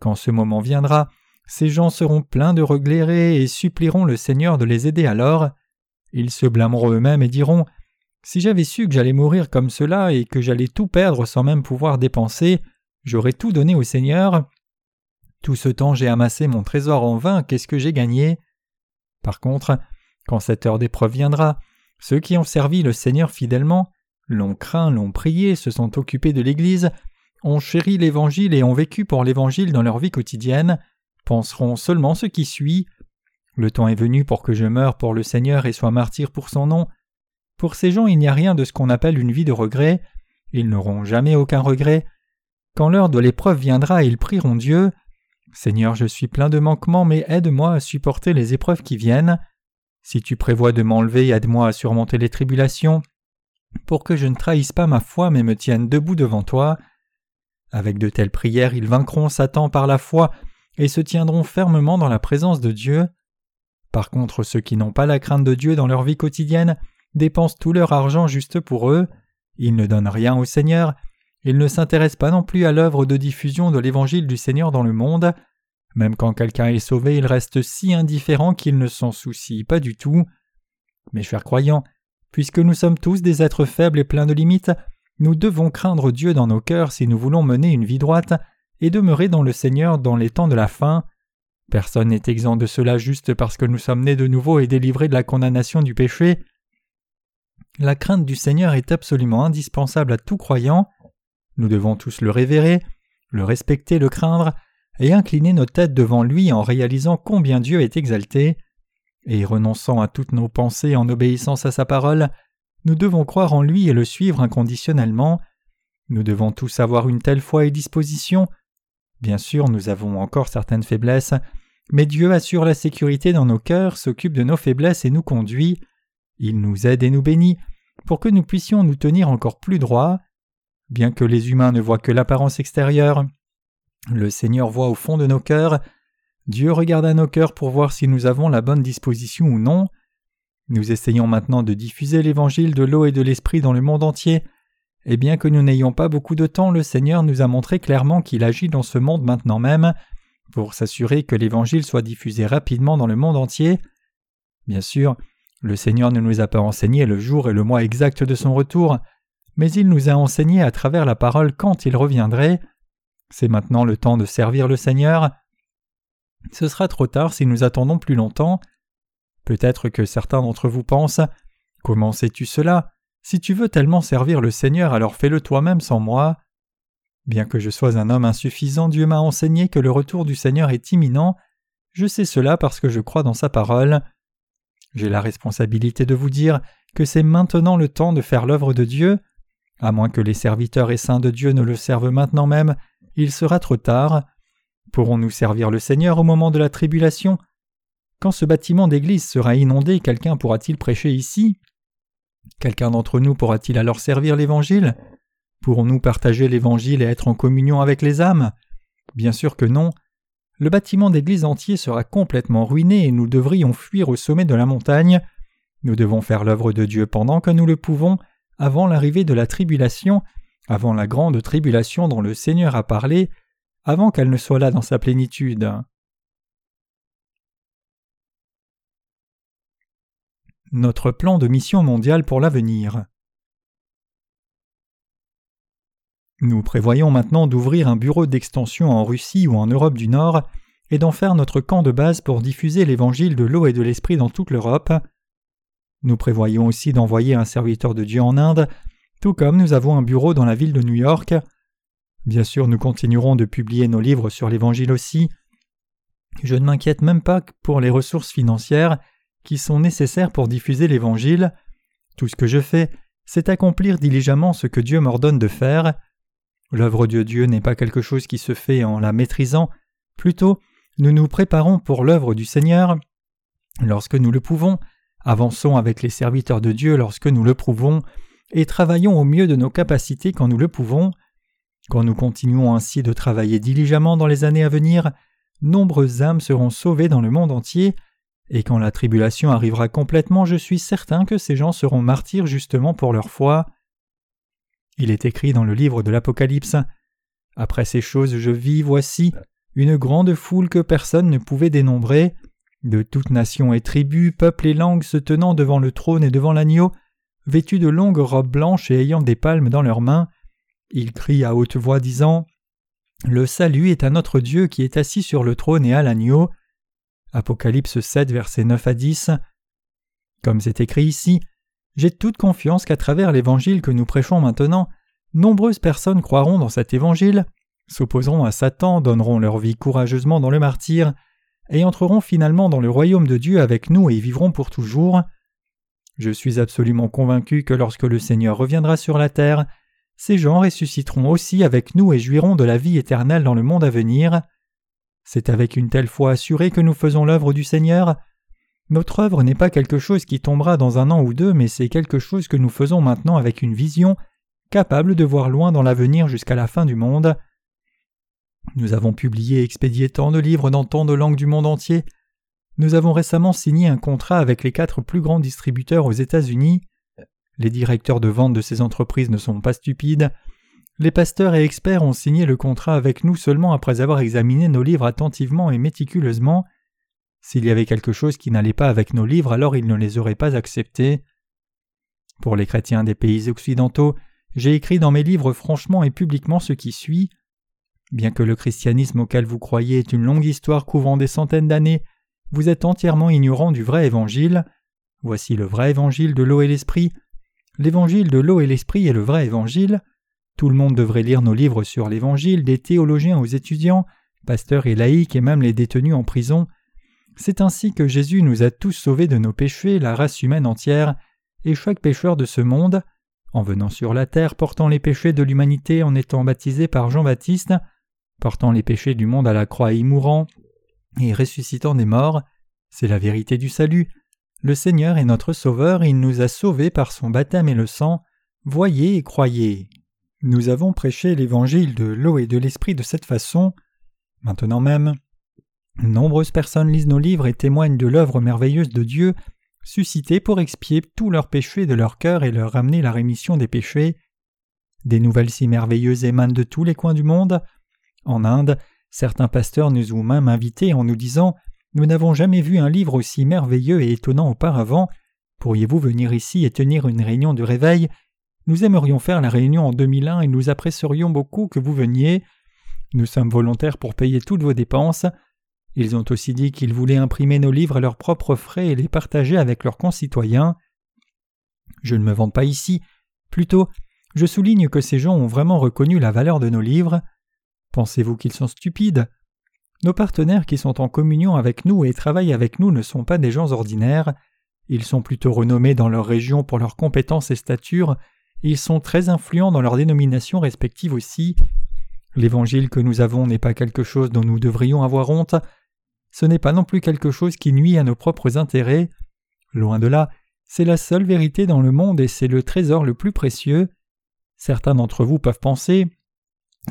Quand ce moment viendra, ces gens seront pleins de regrets et supplieront le Seigneur de les aider alors. Ils se blâmeront eux-mêmes et diront Si j'avais su que j'allais mourir comme cela et que j'allais tout perdre sans même pouvoir dépenser, j'aurais tout donné au Seigneur. Tout ce temps j'ai amassé mon trésor en vain, qu'est-ce que j'ai gagné? Par contre, quand cette heure d'épreuve viendra, ceux qui ont servi le Seigneur fidèlement, l'ont craint, l'ont prié, se sont occupés de l'Église, ont chéri l'Évangile et ont vécu pour l'Évangile dans leur vie quotidienne, penseront seulement ce qui suit. Le temps est venu pour que je meure pour le Seigneur et sois martyr pour son nom. Pour ces gens il n'y a rien de ce qu'on appelle une vie de regret, ils n'auront jamais aucun regret. Quand l'heure de l'épreuve viendra, ils prieront Dieu. Seigneur, je suis plein de manquements, mais aide-moi à supporter les épreuves qui viennent. Si tu prévois de m'enlever, aide-moi à surmonter les tribulations, pour que je ne trahisse pas ma foi mais me tienne debout devant toi. Avec de telles prières, ils vaincront Satan par la foi et se tiendront fermement dans la présence de Dieu. Par contre, ceux qui n'ont pas la crainte de Dieu dans leur vie quotidienne dépensent tout leur argent juste pour eux, ils ne donnent rien au Seigneur, ils ne s'intéressent pas non plus à l'œuvre de diffusion de l'Évangile du Seigneur dans le monde, même quand quelqu'un est sauvé, ils restent si indifférents qu'ils ne s'en soucient pas du tout. Mes chers croyants, puisque nous sommes tous des êtres faibles et pleins de limites, nous devons craindre Dieu dans nos cœurs si nous voulons mener une vie droite et demeurer dans le Seigneur dans les temps de la fin. Personne n'est exempt de cela juste parce que nous sommes nés de nouveau et délivrés de la condamnation du péché. La crainte du Seigneur est absolument indispensable à tout croyant. Nous devons tous le révérer, le respecter, le craindre, et incliner nos têtes devant lui en réalisant combien Dieu est exalté. Et renonçant à toutes nos pensées en obéissance à sa parole, nous devons croire en lui et le suivre inconditionnellement. Nous devons tous avoir une telle foi et disposition. Bien sûr, nous avons encore certaines faiblesses, mais Dieu assure la sécurité dans nos cœurs, s'occupe de nos faiblesses et nous conduit. Il nous aide et nous bénit pour que nous puissions nous tenir encore plus droits. Bien que les humains ne voient que l'apparence extérieure, le Seigneur voit au fond de nos cœurs. Dieu regarde à nos cœurs pour voir si nous avons la bonne disposition ou non. Nous essayons maintenant de diffuser l'évangile de l'eau et de l'esprit dans le monde entier, et bien que nous n'ayons pas beaucoup de temps, le Seigneur nous a montré clairement qu'il agit dans ce monde maintenant même, pour s'assurer que l'évangile soit diffusé rapidement dans le monde entier. Bien sûr, le Seigneur ne nous a pas enseigné le jour et le mois exact de son retour, mais il nous a enseigné à travers la parole quand il reviendrait. C'est maintenant le temps de servir le Seigneur. Ce sera trop tard si nous attendons plus longtemps. Peut-être que certains d'entre vous pensent Comment sais-tu cela? Si tu veux tellement servir le Seigneur, alors fais-le toi-même sans moi. Bien que je sois un homme insuffisant, Dieu m'a enseigné que le retour du Seigneur est imminent. Je sais cela parce que je crois dans sa parole. J'ai la responsabilité de vous dire que c'est maintenant le temps de faire l'œuvre de Dieu. À moins que les serviteurs et saints de Dieu ne le servent maintenant même, il sera trop tard. Pourrons-nous servir le Seigneur au moment de la tribulation? Quand ce bâtiment d'église sera inondé, quelqu'un pourra-t-il prêcher ici? Quelqu'un d'entre nous pourra-t-il alors servir l'Évangile? Pourrons-nous partager l'Évangile et être en communion avec les âmes? Bien sûr que non. Le bâtiment d'église entier sera complètement ruiné et nous devrions fuir au sommet de la montagne. Nous devons faire l'œuvre de Dieu pendant que nous le pouvons, avant l'arrivée de la tribulation, avant la grande tribulation dont le Seigneur a parlé, avant qu'elle ne soit là dans sa plénitude. Notre plan de mission mondiale pour l'avenir. Nous prévoyons maintenant d'ouvrir un bureau d'extension en Russie ou en Europe du Nord et d'en faire notre camp de base pour diffuser l'évangile de l'eau et de l'esprit dans toute l'Europe. Nous prévoyons aussi d'envoyer un serviteur de Dieu en Inde, tout comme nous avons un bureau dans la ville de New York. Bien sûr, nous continuerons de publier nos livres sur l'Évangile aussi. Je ne m'inquiète même pas pour les ressources financières qui sont nécessaires pour diffuser l'Évangile. Tout ce que je fais, c'est accomplir diligemment ce que Dieu m'ordonne de faire. L'œuvre de Dieu n'est pas quelque chose qui se fait en la maîtrisant, plutôt nous nous préparons pour l'œuvre du Seigneur. Lorsque nous le pouvons, avançons avec les serviteurs de Dieu lorsque nous le prouvons, et travaillons au mieux de nos capacités quand nous le pouvons. Quand nous continuons ainsi de travailler diligemment dans les années à venir, nombreuses âmes seront sauvées dans le monde entier, et quand la tribulation arrivera complètement, je suis certain que ces gens seront martyrs justement pour leur foi. Il est écrit dans le livre de l'Apocalypse Après ces choses je vis, voici, une grande foule que personne ne pouvait dénombrer, de toutes nations et tribus, peuples et langues se tenant devant le trône et devant l'agneau, vêtus de longues robes blanches et ayant des palmes dans leurs mains, il crie à haute voix disant Le salut est à notre Dieu qui est assis sur le trône et à l'agneau. Apocalypse 7, versets 9 à 10. Comme c'est écrit ici, j'ai toute confiance qu'à travers l'évangile que nous prêchons maintenant, nombreuses personnes croiront dans cet évangile, s'opposeront à Satan, donneront leur vie courageusement dans le martyr, et entreront finalement dans le royaume de Dieu avec nous et vivront pour toujours. Je suis absolument convaincu que lorsque le Seigneur reviendra sur la terre, ces gens ressusciteront aussi avec nous et jouiront de la vie éternelle dans le monde à venir. C'est avec une telle foi assurée que nous faisons l'œuvre du Seigneur. Notre œuvre n'est pas quelque chose qui tombera dans un an ou deux, mais c'est quelque chose que nous faisons maintenant avec une vision, capable de voir loin dans l'avenir jusqu'à la fin du monde. Nous avons publié et expédié tant de livres dans tant de langues du monde entier. Nous avons récemment signé un contrat avec les quatre plus grands distributeurs aux États-Unis. Les directeurs de vente de ces entreprises ne sont pas stupides. Les pasteurs et experts ont signé le contrat avec nous seulement après avoir examiné nos livres attentivement et méticuleusement. S'il y avait quelque chose qui n'allait pas avec nos livres, alors ils ne les auraient pas acceptés. Pour les chrétiens des pays occidentaux, j'ai écrit dans mes livres franchement et publiquement ce qui suit. Bien que le christianisme auquel vous croyez est une longue histoire couvrant des centaines d'années, vous êtes entièrement ignorant du vrai évangile. Voici le vrai évangile de l'eau et l'esprit. L'évangile de l'eau et l'esprit est le vrai évangile. Tout le monde devrait lire nos livres sur l'évangile, des théologiens aux étudiants, pasteurs et laïcs et même les détenus en prison. C'est ainsi que Jésus nous a tous sauvés de nos péchés, la race humaine entière, et chaque pécheur de ce monde, en venant sur la terre portant les péchés de l'humanité en étant baptisé par Jean-Baptiste, portant les péchés du monde à la croix et mourant, et ressuscitant des morts, c'est la vérité du salut. Le Seigneur est notre Sauveur, il nous a sauvés par son baptême et le sang. Voyez et croyez. Nous avons prêché l'évangile de l'eau et de l'esprit de cette façon. Maintenant même, nombreuses personnes lisent nos livres et témoignent de l'œuvre merveilleuse de Dieu, suscitée pour expier tous leurs péchés de leur cœur et leur ramener la rémission des péchés. Des nouvelles si merveilleuses émanent de tous les coins du monde. En Inde, certains pasteurs nous ont même invités en nous disant Nous n'avons jamais vu un livre aussi merveilleux et étonnant auparavant. Pourriez-vous venir ici et tenir une réunion de réveil? Nous aimerions faire la réunion en 2001 et nous apprécierions beaucoup que vous veniez. Nous sommes volontaires pour payer toutes vos dépenses. Ils ont aussi dit qu'ils voulaient imprimer nos livres à leurs propres frais et les partager avec leurs concitoyens. Je ne me vante pas ici, plutôt je souligne que ces gens ont vraiment reconnu la valeur de nos livres. Pensez-vous qu'ils sont stupides? Nos partenaires qui sont en communion avec nous et travaillent avec nous ne sont pas des gens ordinaires, ils sont plutôt renommés dans leur région pour leurs compétences et stature, ils sont très influents dans leurs dénominations respectives aussi. L'évangile que nous avons n'est pas quelque chose dont nous devrions avoir honte, ce n'est pas non plus quelque chose qui nuit à nos propres intérêts. Loin de là, c'est la seule vérité dans le monde et c'est le trésor le plus précieux. Certains d'entre vous peuvent penser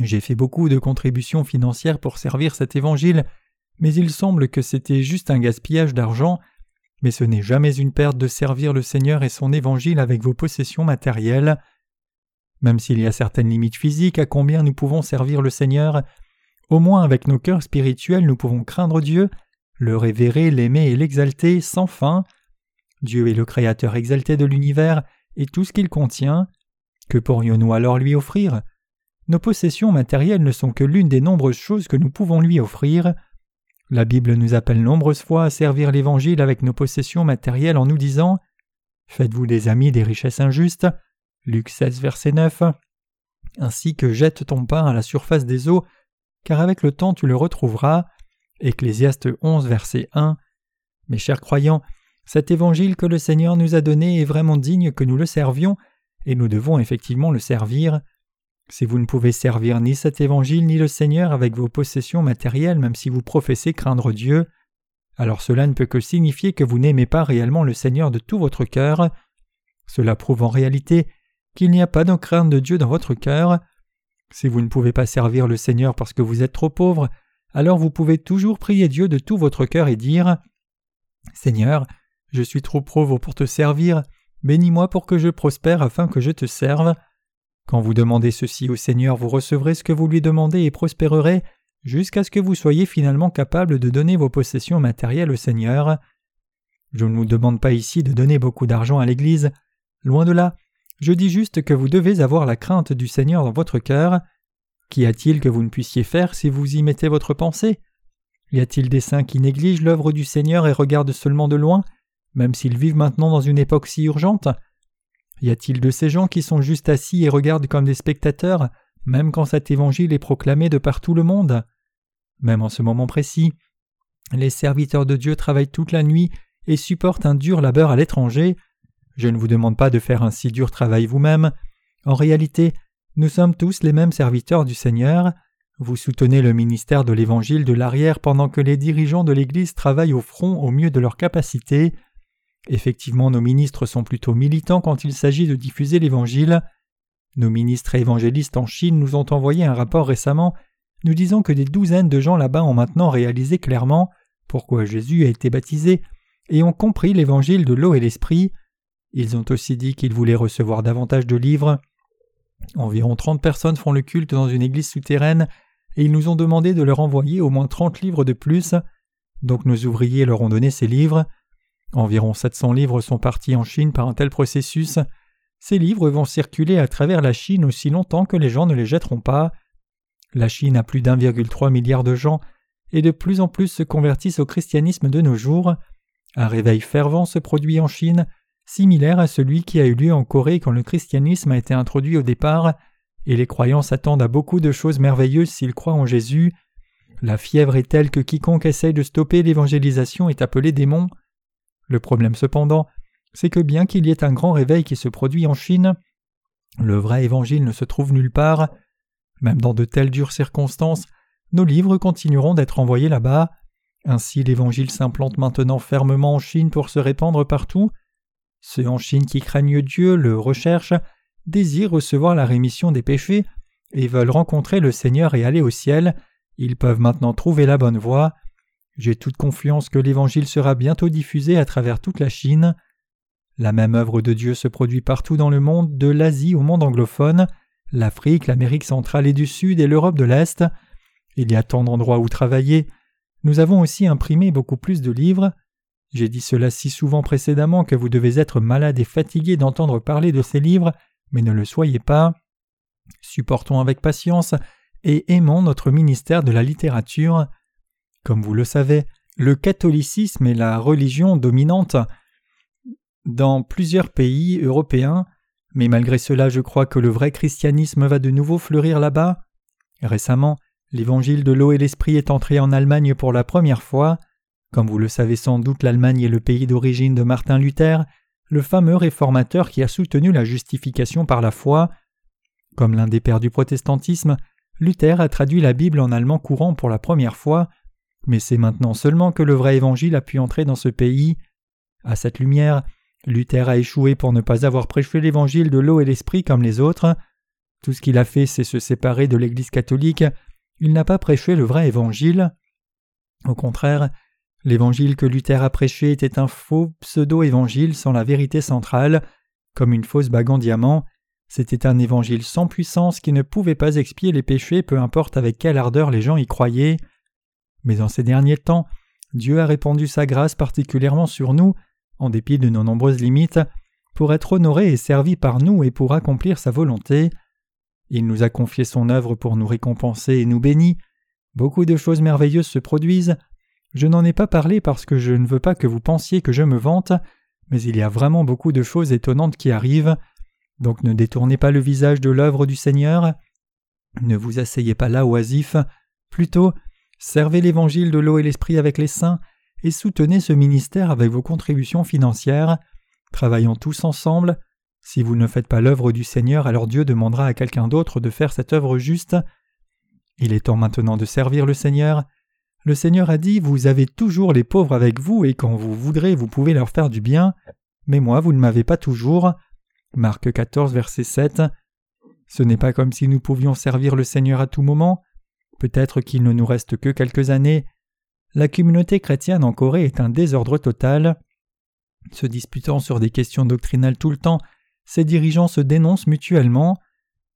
j'ai fait beaucoup de contributions financières pour servir cet évangile, mais il semble que c'était juste un gaspillage d'argent, mais ce n'est jamais une perte de servir le Seigneur et son évangile avec vos possessions matérielles. Même s'il y a certaines limites physiques à combien nous pouvons servir le Seigneur, au moins avec nos cœurs spirituels nous pouvons craindre Dieu, le révérer, l'aimer et l'exalter sans fin. Dieu est le Créateur exalté de l'univers et tout ce qu'il contient. Que pourrions-nous alors lui offrir? Nos possessions matérielles ne sont que l'une des nombreuses choses que nous pouvons lui offrir. La Bible nous appelle nombreuses fois à servir l'Évangile avec nos possessions matérielles en nous disant Faites-vous des amis des richesses injustes. Luc 16, verset 9. Ainsi que jette ton pain à la surface des eaux, car avec le temps tu le retrouveras. Ecclésiaste 11, verset 1. Mes chers croyants, cet évangile que le Seigneur nous a donné est vraiment digne que nous le servions, et nous devons effectivement le servir. Si vous ne pouvez servir ni cet évangile ni le Seigneur avec vos possessions matérielles même si vous professez craindre Dieu, alors cela ne peut que signifier que vous n'aimez pas réellement le Seigneur de tout votre cœur. Cela prouve en réalité qu'il n'y a pas de crainte de Dieu dans votre cœur. Si vous ne pouvez pas servir le Seigneur parce que vous êtes trop pauvre, alors vous pouvez toujours prier Dieu de tout votre cœur et dire Seigneur, je suis trop pauvre pour te servir, bénis-moi pour que je prospère afin que je te serve. Quand vous demandez ceci au Seigneur, vous recevrez ce que vous lui demandez et prospérerez jusqu'à ce que vous soyez finalement capable de donner vos possessions matérielles au Seigneur. Je ne vous demande pas ici de donner beaucoup d'argent à l'Église. Loin de là, je dis juste que vous devez avoir la crainte du Seigneur dans votre cœur. Qu'y a-t-il que vous ne puissiez faire si vous y mettez votre pensée? Y a-t-il des saints qui négligent l'œuvre du Seigneur et regardent seulement de loin, même s'ils vivent maintenant dans une époque si urgente? Y a-t-il de ces gens qui sont juste assis et regardent comme des spectateurs, même quand cet évangile est proclamé de par tout le monde? Même en ce moment précis, les serviteurs de Dieu travaillent toute la nuit et supportent un dur labeur à l'étranger. Je ne vous demande pas de faire un si dur travail vous-même. En réalité, nous sommes tous les mêmes serviteurs du Seigneur. Vous soutenez le ministère de l'Évangile de l'arrière pendant que les dirigeants de l'Église travaillent au front au mieux de leur capacité. Effectivement, nos ministres sont plutôt militants quand il s'agit de diffuser l'Évangile. Nos ministres évangélistes en Chine nous ont envoyé un rapport récemment nous disant que des douzaines de gens là-bas ont maintenant réalisé clairement pourquoi Jésus a été baptisé et ont compris l'évangile de l'eau et l'esprit. Ils ont aussi dit qu'ils voulaient recevoir davantage de livres. Environ trente personnes font le culte dans une église souterraine et ils nous ont demandé de leur envoyer au moins trente livres de plus. Donc nos ouvriers leur ont donné ces livres. Environ 700 livres sont partis en Chine par un tel processus. Ces livres vont circuler à travers la Chine aussi longtemps que les gens ne les jetteront pas. La Chine a plus d'1,3 milliard de gens et de plus en plus se convertissent au christianisme de nos jours. Un réveil fervent se produit en Chine, similaire à celui qui a eu lieu en Corée quand le christianisme a été introduit au départ, et les croyants s'attendent à beaucoup de choses merveilleuses s'ils croient en Jésus. La fièvre est telle que quiconque essaye de stopper l'évangélisation est appelé démon. Le problème cependant c'est que bien qu'il y ait un grand réveil qui se produit en Chine, le vrai évangile ne se trouve nulle part. Même dans de telles dures circonstances, nos livres continueront d'être envoyés là-bas. Ainsi l'Évangile s'implante maintenant fermement en Chine pour se répandre partout. Ceux en Chine qui craignent Dieu, le recherchent, désirent recevoir la rémission des péchés et veulent rencontrer le Seigneur et aller au ciel, ils peuvent maintenant trouver la bonne voie. J'ai toute confiance que l'Évangile sera bientôt diffusé à travers toute la Chine. La même œuvre de Dieu se produit partout dans le monde, de l'Asie au monde anglophone, l'Afrique, l'Amérique centrale et du Sud et l'Europe de l'Est. Il y a tant d'endroits où travailler. Nous avons aussi imprimé beaucoup plus de livres. J'ai dit cela si souvent précédemment que vous devez être malade et fatigué d'entendre parler de ces livres, mais ne le soyez pas. Supportons avec patience et aimons notre ministère de la littérature. Comme vous le savez, le catholicisme est la religion dominante dans plusieurs pays européens, mais malgré cela je crois que le vrai christianisme va de nouveau fleurir là-bas. Récemment, L'évangile de l'eau et l'esprit est entré en Allemagne pour la première fois. Comme vous le savez sans doute, l'Allemagne est le pays d'origine de Martin Luther, le fameux réformateur qui a soutenu la justification par la foi. Comme l'un des pères du protestantisme, Luther a traduit la Bible en allemand courant pour la première fois, mais c'est maintenant seulement que le vrai évangile a pu entrer dans ce pays. À cette lumière, Luther a échoué pour ne pas avoir prêché l'évangile de l'eau et l'esprit comme les autres. Tout ce qu'il a fait, c'est se séparer de l'Église catholique il n'a pas prêché le vrai évangile. Au contraire, l'évangile que Luther a prêché était un faux pseudo-évangile sans la vérité centrale, comme une fausse bague en diamant. C'était un évangile sans puissance qui ne pouvait pas expier les péchés, peu importe avec quelle ardeur les gens y croyaient. Mais en ces derniers temps, Dieu a répandu sa grâce particulièrement sur nous, en dépit de nos nombreuses limites, pour être honoré et servi par nous et pour accomplir sa volonté. Il nous a confié son œuvre pour nous récompenser et nous bénir. Beaucoup de choses merveilleuses se produisent. Je n'en ai pas parlé parce que je ne veux pas que vous pensiez que je me vante, mais il y a vraiment beaucoup de choses étonnantes qui arrivent. Donc ne détournez pas le visage de l'œuvre du Seigneur. Ne vous asseyez pas là oisif. Plutôt, servez l'évangile de l'eau et l'esprit avec les saints et soutenez ce ministère avec vos contributions financières. Travaillons tous ensemble. Si vous ne faites pas l'œuvre du Seigneur, alors Dieu demandera à quelqu'un d'autre de faire cette œuvre juste. Il est temps maintenant de servir le Seigneur. Le Seigneur a dit Vous avez toujours les pauvres avec vous, et quand vous voudrez, vous pouvez leur faire du bien. Mais moi, vous ne m'avez pas toujours. Marc 14, verset 7. Ce n'est pas comme si nous pouvions servir le Seigneur à tout moment. Peut-être qu'il ne nous reste que quelques années. La communauté chrétienne en Corée est un désordre total. Se disputant sur des questions doctrinales tout le temps, ces dirigeants se dénoncent mutuellement.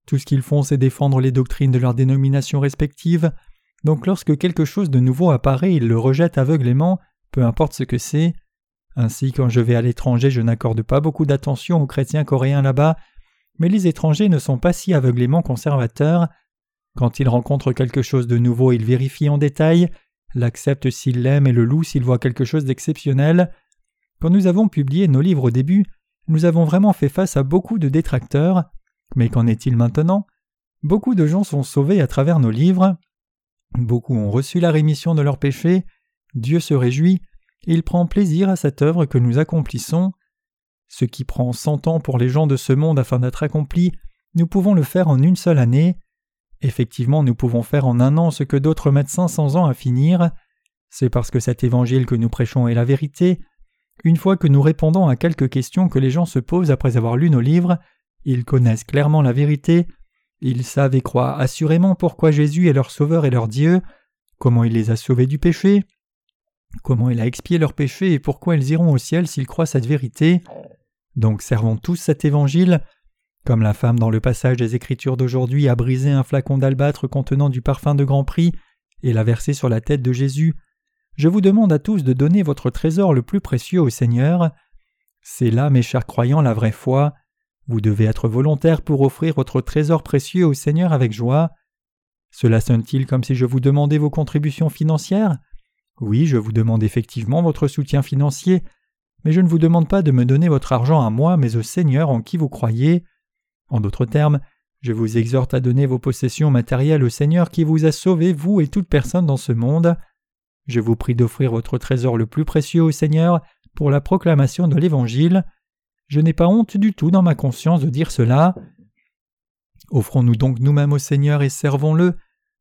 Tout ce qu'ils font, c'est défendre les doctrines de leurs dénominations respectives. Donc lorsque quelque chose de nouveau apparaît, ils le rejettent aveuglément, peu importe ce que c'est. Ainsi, quand je vais à l'étranger, je n'accorde pas beaucoup d'attention aux chrétiens coréens là-bas, mais les étrangers ne sont pas si aveuglément conservateurs. Quand ils rencontrent quelque chose de nouveau, ils vérifient en détail, l'acceptent s'ils l'aiment et le louent s'ils voient quelque chose d'exceptionnel. Quand nous avons publié nos livres au début, nous avons vraiment fait face à beaucoup de détracteurs, mais qu'en est-il maintenant? Beaucoup de gens sont sauvés à travers nos livres, beaucoup ont reçu la rémission de leurs péchés, Dieu se réjouit, il prend plaisir à cette œuvre que nous accomplissons. Ce qui prend cent ans pour les gens de ce monde afin d'être accompli, nous pouvons le faire en une seule année. Effectivement, nous pouvons faire en un an ce que d'autres cinq cents ans à finir. C'est parce que cet évangile que nous prêchons est la vérité, une fois que nous répondons à quelques questions que les gens se posent après avoir lu nos livres, ils connaissent clairement la vérité, ils savent et croient assurément pourquoi Jésus est leur Sauveur et leur Dieu, comment il les a sauvés du péché, comment il a expié leurs péchés et pourquoi ils iront au ciel s'ils croient cette vérité. Donc servons tous cet évangile. Comme la femme dans le passage des Écritures d'aujourd'hui a brisé un flacon d'albâtre contenant du parfum de grand prix et l'a versé sur la tête de Jésus, je vous demande à tous de donner votre trésor le plus précieux au Seigneur. C'est là, mes chers croyants, la vraie foi. Vous devez être volontaire pour offrir votre trésor précieux au Seigneur avec joie. Cela sonne-t-il comme si je vous demandais vos contributions financières? Oui, je vous demande effectivement votre soutien financier, mais je ne vous demande pas de me donner votre argent à moi, mais au Seigneur en qui vous croyez. En d'autres termes, je vous exhorte à donner vos possessions matérielles au Seigneur qui vous a sauvé, vous et toute personne dans ce monde. Je vous prie d'offrir votre trésor le plus précieux au Seigneur pour la proclamation de l'Évangile. Je n'ai pas honte du tout dans ma conscience de dire cela. Offrons-nous donc nous-mêmes au Seigneur et servons-le.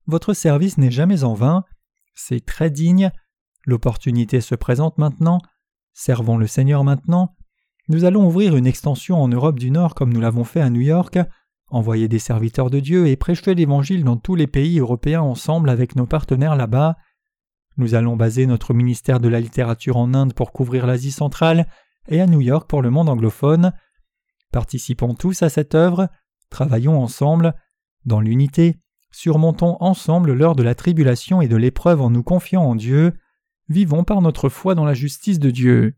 Votre service n'est jamais en vain. C'est très digne. L'opportunité se présente maintenant. Servons le Seigneur maintenant. Nous allons ouvrir une extension en Europe du Nord comme nous l'avons fait à New York, envoyer des serviteurs de Dieu et prêcher l'Évangile dans tous les pays européens ensemble avec nos partenaires là-bas. Nous allons baser notre ministère de la littérature en Inde pour couvrir l'Asie centrale et à New York pour le monde anglophone. Participons tous à cette œuvre, travaillons ensemble, dans l'unité, surmontons ensemble l'heure de la tribulation et de l'épreuve en nous confiant en Dieu, vivons par notre foi dans la justice de Dieu.